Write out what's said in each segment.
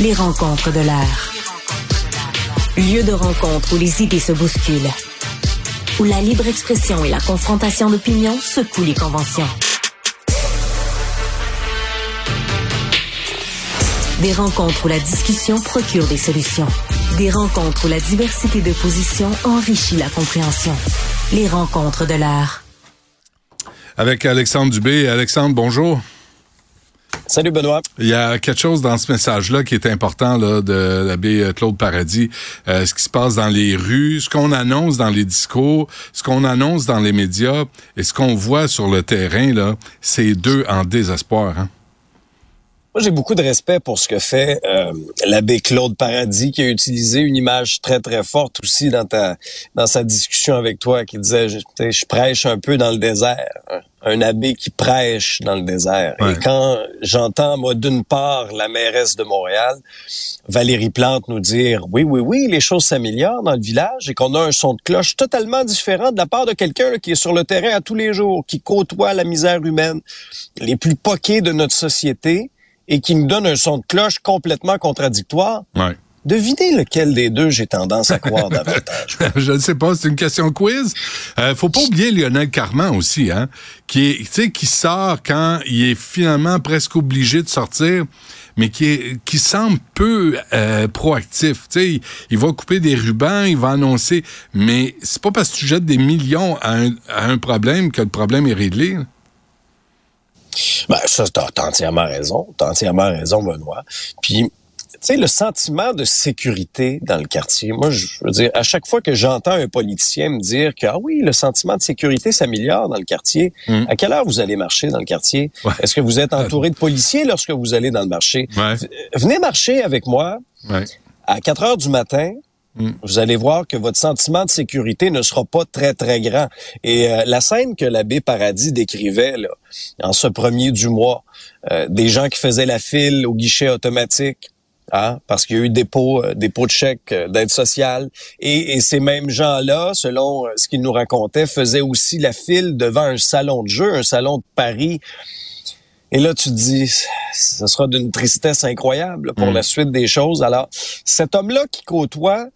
Les rencontres de l'air. Lieu de rencontre où les idées se bousculent. Où la libre expression et la confrontation d'opinions secouent les conventions. Des rencontres où la discussion procure des solutions. Des rencontres où la diversité de positions enrichit la compréhension. Les rencontres de l'art. Avec Alexandre Dubé. Alexandre, bonjour. Salut Benoît. Il y a quelque chose dans ce message-là qui est important là, de l'abbé Claude Paradis. Euh, ce qui se passe dans les rues, ce qu'on annonce dans les discours, ce qu'on annonce dans les médias et ce qu'on voit sur le terrain, là, c'est deux en désespoir. Hein? Moi, j'ai beaucoup de respect pour ce que fait euh, l'abbé Claude Paradis, qui a utilisé une image très, très forte aussi dans ta dans sa discussion avec toi, qui disait, je, je prêche un peu dans le désert. Un abbé qui prêche dans le désert. Et quand j'entends, moi, d'une part, la mairesse de Montréal, Valérie Plante, nous dire, oui, oui, oui, les choses s'améliorent dans le village et qu'on a un son de cloche totalement différent de la part de quelqu'un qui est sur le terrain à tous les jours, qui côtoie la misère humaine, les plus poqués de notre société, et qui me donne un son de cloche complètement contradictoire. Ouais. Devinez lequel des deux j'ai tendance à croire davantage. Je ne sais pas, c'est une question quiz. Euh, faut pas oublier Lionel Carman aussi, hein, qui est, qui sort quand il est finalement presque obligé de sortir, mais qui est, qui semble peu euh, proactif. Tu sais, il, va couper des rubans, il va annoncer, mais c'est pas parce que tu jettes des millions à un, à un problème que le problème est réglé. Ben, ça, t'as as entièrement raison. T'as entièrement raison, Benoît. Puis, tu sais, le sentiment de sécurité dans le quartier, moi, je veux dire, à chaque fois que j'entends un politicien me dire que, ah oui, le sentiment de sécurité s'améliore dans le quartier, Mm. à quelle heure vous allez marcher dans le quartier? Ouais. Est-ce que vous êtes entouré de policiers lorsque vous allez dans le marché? Ouais. Venez marcher avec moi Ouais. à 4 heures du matin. Mm. Vous allez voir que votre sentiment de sécurité ne sera pas très, très grand. Et euh, la scène que l'abbé Paradis décrivait là, en ce premier du mois, euh, des gens qui faisaient la file au guichet automatique, hein, parce qu'il y a eu dépôt, euh, dépôt de chèques euh, d'aide sociale. Et, et ces mêmes gens-là, selon euh, ce qu'ils nous racontaient, faisaient aussi la file devant un salon de jeu, un salon de Paris. Et là, tu te dis, ce sera d'une tristesse incroyable pour Mm. la suite des choses. Alors, cet homme-là qui côtoie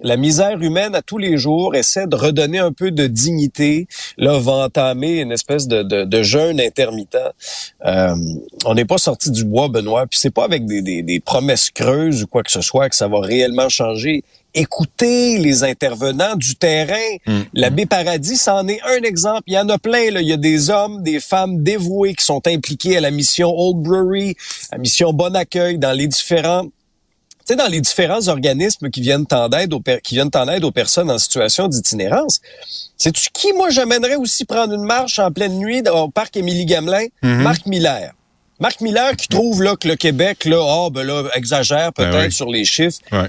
la misère humaine à tous les jours, essaie de redonner un peu de dignité, là, va entamer une espèce de, de, de jeûne intermittent. Euh, on n'est pas sorti du bois, Benoît, puis c'est pas avec des, des, des promesses creuses ou quoi que ce soit que ça va réellement changer. Écoutez les intervenants du terrain. Mm. L'abbé Paradis, c'en est un exemple. Il y en a plein. Là. Il y a des hommes, des femmes dévoués qui sont impliqués à la mission Old Brewery, à la mission Bon Accueil, dans les différents sais, dans les différents organismes qui viennent en aide aux, qui viennent en aide aux personnes en situation d'itinérance, sais-tu qui, moi, j'amènerais aussi prendre une marche en pleine nuit au parc Émilie Gamelin? Marc Miller. Marc Miller qui trouve là, que le Québec, là, ah, ben là, exagère peut-être Ben oui. sur les chiffres. Ouais.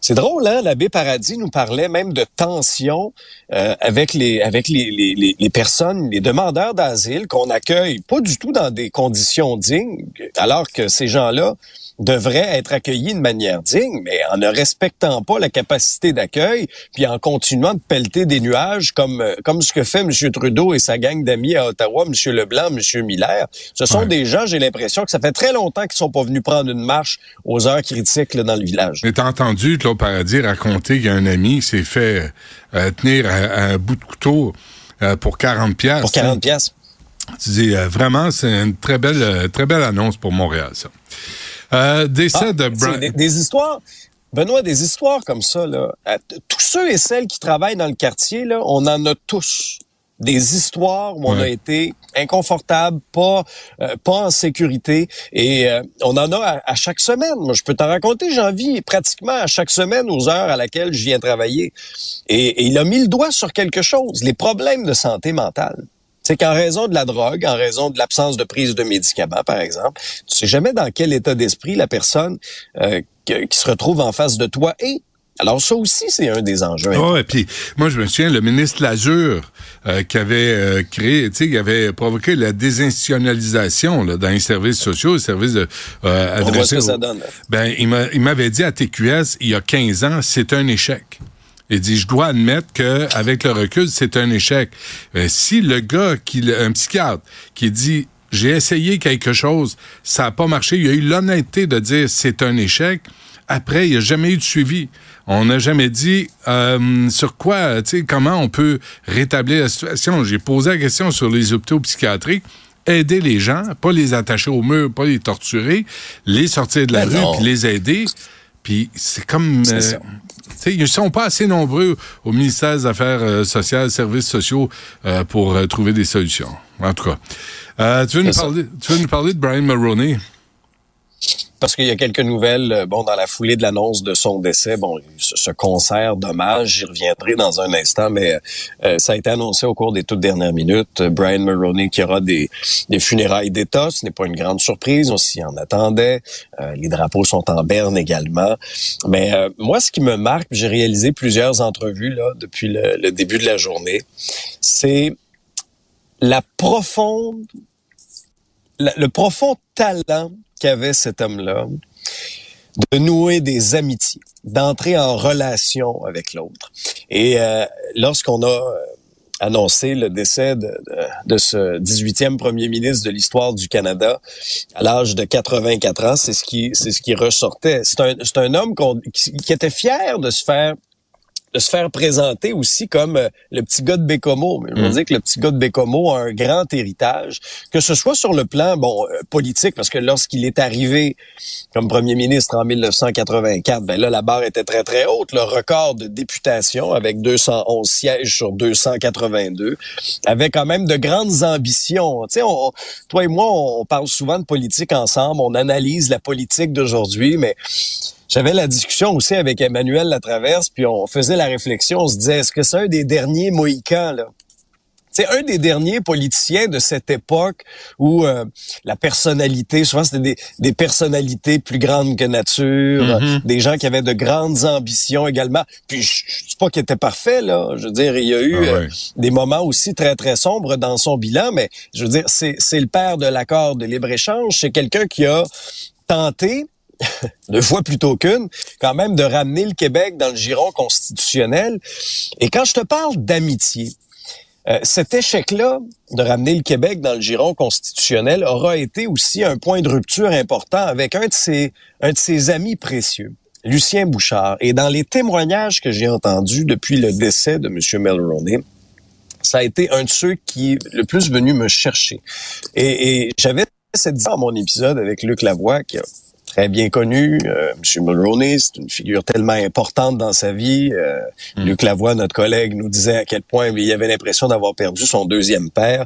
C'est drôle, hein? L'abbé Paradis nous parlait même de tension euh, avec les avec les, les, les, les personnes, les demandeurs d'asile qu'on accueille pas du tout dans des conditions dignes, alors que ces gens-là devraient être accueillis de manière digne, mais en ne respectant pas la capacité d'accueil, puis en continuant de pelleter des nuages comme euh, comme ce que fait M. Trudeau et sa gang d'amis à Ottawa, M. Leblanc, M. Miller. Ce sont Ouais. des gens, j'ai l'impression que ça fait très longtemps qu'ils sont pas venus prendre une marche aux heures critiques là, dans le village. T'as entendu Claude Paradis raconter qu'il y a un ami s'est fait euh, tenir à, à un bout de couteau euh, pour 40 pièces. Pour 40 pièces. Tu dis euh, vraiment c'est une très belle très belle annonce pour Montréal ça. Euh, décès Ah, de Brian. des, des histoires, Benoît, des histoires comme ça, là, tous ceux et celles qui travaillent dans le quartier, là, on en a tous des histoires où on Ouais. a été inconfortable, pas euh, pas en sécurité, et euh, on en a à, à chaque semaine. Moi, je peux t'en raconter, j'en vis pratiquement à chaque semaine aux heures à laquelle je viens travailler. Et, et il a mis le doigt sur quelque chose, les problèmes de santé mentale. C'est qu'en raison de la drogue, en raison de l'absence de prise de médicaments, par exemple, tu sais jamais dans quel état d'esprit la personne euh, que- qui se retrouve en face de toi est. Alors ça aussi, c'est un des enjeux. Oh, et puis moi je me souviens le ministre Lazure euh, qui avait euh, créé, tu sais, qui avait provoqué la désinstitutionnalisation là, dans les services sociaux, les services de, euh, On voit adressés ce que ça donne. Ben il m'avait dit à TQS il y a 15 ans, c'est un échec. Il dit, je dois admettre que avec le recul, c'est un échec. Euh, si le gars, qui, un psychiatre, qui dit, j'ai essayé quelque chose, ça n'a pas marché. Il a eu l'honnêteté de dire c'est un échec. Après, il n'y a jamais eu de suivi. On n'a jamais dit euh, sur quoi, tu sais, comment on peut rétablir la situation. J'ai posé la question sur les hôpitaux psychiatriques aider les gens, pas les attacher au mur, pas les torturer, les sortir de la Ben rue, puis les aider. Puis c'est comme... Euh, ils sont pas assez nombreux au ministère des Affaires euh, sociales, services sociaux euh, pour euh, trouver des solutions. En tout cas. Tu, veux nous parler, tu veux nous parler de Brian Mulroney? Parce qu'il y a quelques nouvelles, euh, bon, dans la foulée de l'annonce de son décès, bon, ce, ce concert dommage, j'y reviendrai dans un instant, mais euh, ça a été annoncé au cours des toutes dernières minutes. Euh, Brian Mulroney qui aura des, des funérailles d'État, ce n'est pas une grande surprise, on s'y en attendait. Euh, les drapeaux sont en berne également. Mais euh, moi, ce qui me marque, j'ai réalisé plusieurs entrevues là depuis le, le début de la journée, c'est la profonde, le profond talent qu'avait cet homme-là de nouer des amitiés, d'entrer en relation avec l'autre. Et euh, lorsqu'on a euh, annoncé le décès de, ce 18e premier ministre de l'histoire du Canada à l'âge de 84 ans, c'est ce qui c'est ce qui ressortait. C'est un un homme qui était fier de se faire de se faire présenter aussi comme euh, le petit gars de Bécomo. Je veux Mm. dire que le petit gars de Bécomo a un grand héritage, que ce soit sur le plan bon euh, politique, parce que lorsqu'il est arrivé comme premier ministre en 1984, ben là la barre était très très haute, le record de députation avec 211 sièges sur 282, avait quand même de grandes ambitions. Tu sais, on- toi et moi, on parle souvent de politique ensemble, on analyse la politique d'aujourd'hui, mais j'avais la discussion aussi avec Emmanuel Latraverse, puis on faisait la réflexion, on se disait, est-ce que c'est un des derniers Mohicans, là? C'est un des derniers politiciens de cette époque où euh, la personnalité, souvent c'était des, des personnalités plus grandes que nature, Mhm. euh, des gens qui avaient de grandes ambitions également. Puis je, je dis pas qu'il était parfait là, je veux dire il y a eu Ah ouais. euh, des moments aussi très très sombres dans son bilan, mais je veux dire c'est c'est le père de l'accord de libre échange, c'est quelqu'un qui a tenté deux fois plutôt qu'une, quand même de ramener le Québec dans le giron constitutionnel. Et quand je te parle d'amitié, euh, cet échec-là de ramener le Québec dans le giron constitutionnel aura été aussi un point de rupture important avec un de ses, amis précieux, Lucien Bouchard. Et dans les témoignages que j'ai entendus depuis le décès de M. Mulroney, ça a été un de ceux qui est le plus venu me chercher. Et, j'avais cette dans mon épisode avec Luc Lavoie, qui a très bien connu. Euh, M. Mulroney, c'est une figure tellement importante dans sa vie. Euh, Luc Lavoie, notre collègue, nous disait à quel point il avait l'impression d'avoir perdu son deuxième père.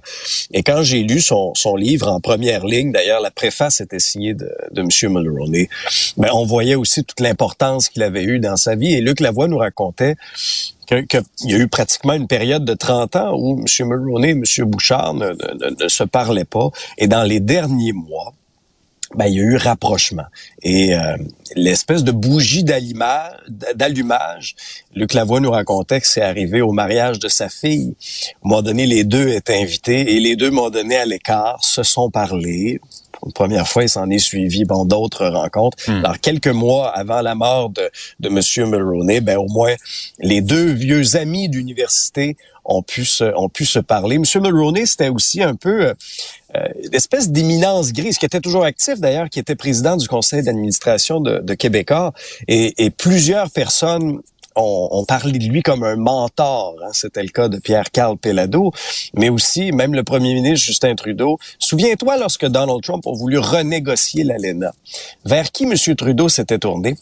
Et quand j'ai lu son, son livre en première ligne, d'ailleurs, la préface était signée de, de M. Mulroney, ben, on voyait aussi toute l'importance qu'il avait eue dans sa vie. Et Luc Lavoie nous racontait que- que- il y a eu pratiquement une période de 30 ans où M. Mulroney et M. Bouchard ne, ne- ne- ne se parlaient pas. Et dans les derniers mois, ben, il y a eu rapprochement. Et euh, l'espèce de bougie d'allumage, d'allumage, Luc Lavoie nous racontait que c'est arrivé au mariage de sa fille. À un moment donné, les deux étaient invités et les deux m'ont donné à l'écart, se sont parlé. Pour une première fois, il s'en est suivi bon, d'autres rencontres. Alors, quelques mois avant la mort de, de M. Mulroney, ben, au moins, les deux vieux amis d'université ont pu se, ont pu se parler. M. Mulroney, c'était aussi un peu... euh, euh, une espèce grise, qui était toujours actif d'ailleurs, qui était président du conseil d'administration de, de et, plusieurs personnes ont, ont parlé de lui comme un mentor. hein. C'était le cas de Pierre-Carl Pelado, mais aussi même le premier ministre Justin Trudeau. Souviens-toi lorsque Donald Trump a voulu renégocier l'ALENA. Vers qui M. Trudeau s'était tourné?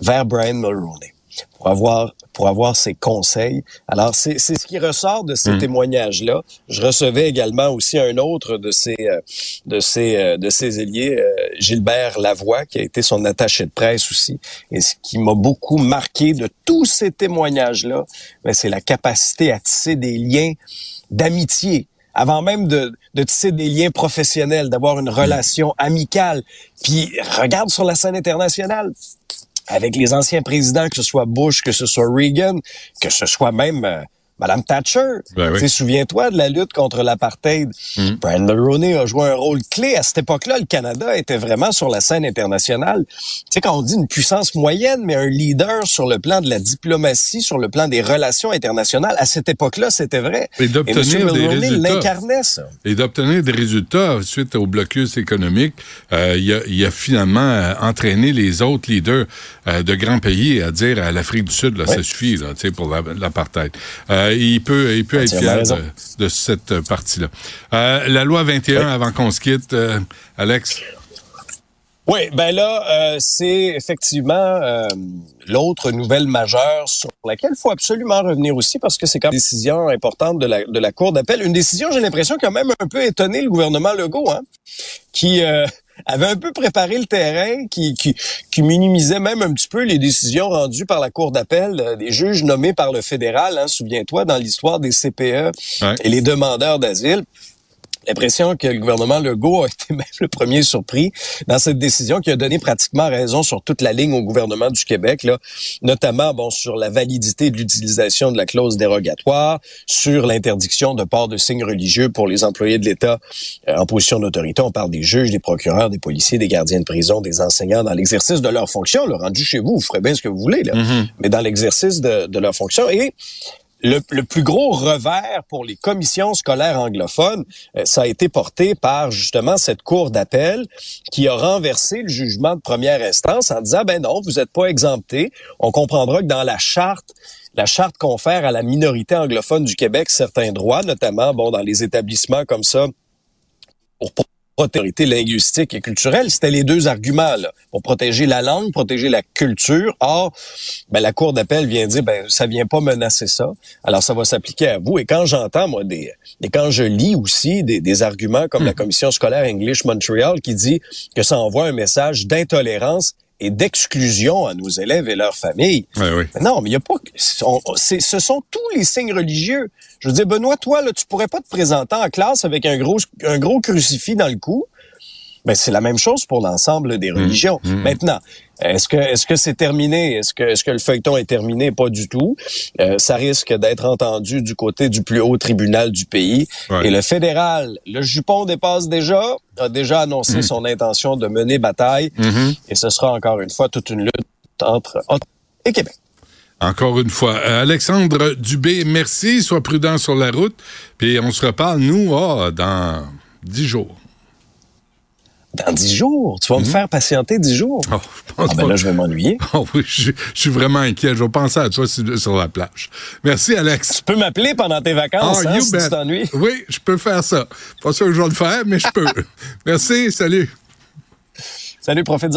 Vers Brian Mulroney pour avoir pour avoir ses conseils. Alors c'est c'est ce qui ressort de ces témoignages-là. Je recevais également aussi un autre de ces euh, de ces euh, de ces ailiers, euh, Gilbert Lavoie, qui a été son attaché de presse aussi. Et ce qui m'a beaucoup marqué de tous ces témoignages-là, ben, c'est la capacité à tisser des liens d'amitié avant même de, de tisser des liens professionnels, d'avoir une relation amicale. Puis regarde sur la scène internationale, avec les anciens présidents, que ce soit Bush, que ce soit Reagan, que ce soit même euh, Madame Thatcher. Ben oui. Souviens-toi de la lutte contre l'apartheid. Mm. Brandon Mulroney a joué un rôle clé. À cette époque-là, le Canada était vraiment sur la scène internationale. Tu sais, quand on dit une puissance moyenne, mais un leader sur le plan de la diplomatie, sur le plan des relations internationales, à cette époque-là, c'était vrai. Et d'obtenir des résultats. ça. et d'obtenir des résultats suite au blocus économique. Euh, il, a, il a finalement euh, entraîné les autres leaders euh, de grands pays à dire à l'Afrique du Sud, là, ça suffit là, tu sais, pour la- l'apartheid. Euh, il peut, il peut être Entièrement fier de, de cette partie-là. Euh, la loi 21, avant qu'on se quitte, euh, Alex? Oui, ben là, euh, c'est effectivement euh, l'autre nouvelle majeure sur laquelle il faut absolument revenir aussi parce que c'est quand même une décision importante de la, de la Cour d'appel. Une décision, j'ai l'impression, qui a même un peu étonné le gouvernement Legault, hein, qui euh, avait un peu préparé le terrain, qui, qui, qui minimisait même un petit peu les décisions rendues par la Cour d'appel euh, des juges nommés par le fédéral, hein, souviens-toi, dans l'histoire des CPE Ouais. et les demandeurs d'asile l'impression que le gouvernement Legault a été même le premier surpris dans cette décision qui a donné pratiquement raison sur toute la ligne au gouvernement du Québec, là, notamment bon sur la validité de l'utilisation de la clause dérogatoire, sur l'interdiction de port de signes religieux pour les employés de l'État euh, en position d'autorité. On parle des juges, des procureurs, des policiers, des gardiens de prison, des enseignants dans l'exercice de leurs fonctions. Le rendu chez vous, vous ferez bien ce que vous voulez, là, mais dans l'exercice de, de leurs fonctions. Et le, le plus gros revers pour les commissions scolaires anglophones, euh, ça a été porté par justement cette cour d'appel qui a renversé le jugement de première instance en disant ben non, vous n'êtes pas exempté. On comprendra que dans la charte la charte confère à la minorité anglophone du Québec certains droits, notamment bon dans les établissements comme ça pour protéger linguistique et culturelle, c'était les deux arguments là, pour protéger la langue, protéger la culture. Or, ben, la cour d'appel vient dire ben ça vient pas menacer ça. Alors ça va s'appliquer à vous. Et quand j'entends moi des et quand je lis aussi des, des arguments comme la commission scolaire English Montreal qui dit que ça envoie un message d'intolérance et d'exclusion à nos élèves et leurs familles. Ouais, oui. Non, mais il y a pas. on- ce sont tous les signes religieux. Je veux dire, Benoît, toi, là, tu pourrais pas te présenter en classe avec un gros, un gros crucifix dans le cou. Ben, c'est la même chose pour l'ensemble des religions. Maintenant, est-ce que est-ce que c'est terminé? Est-ce que est-ce que le feuilleton est terminé? Pas du tout. Euh, ça risque d'être entendu du côté du plus haut tribunal du pays. Ouais. Et le fédéral, le jupon dépasse déjà, a déjà annoncé son intention de mener bataille. Et ce sera encore une fois toute une lutte entre Ottawa et Québec. Encore une fois. Euh, Alexandre Dubé, merci. Sois prudent sur la route. Puis on se reparle, nous, ah, dans dix jours. Dans dix jours, tu vas me faire patienter dix jours. Oh, je pense Ah ben pas. là, je vais m'ennuyer. Oh oui, je, je suis vraiment inquiet. Je vais penser à toi sur, sur la plage. Merci, Alex. Tu peux m'appeler pendant tes vacances, Ah, hein, si bet. tu t'ennuies. Oui, je peux faire ça. Pas sûr que je vais le faire, mais je peux. Merci, salut. Salut, profite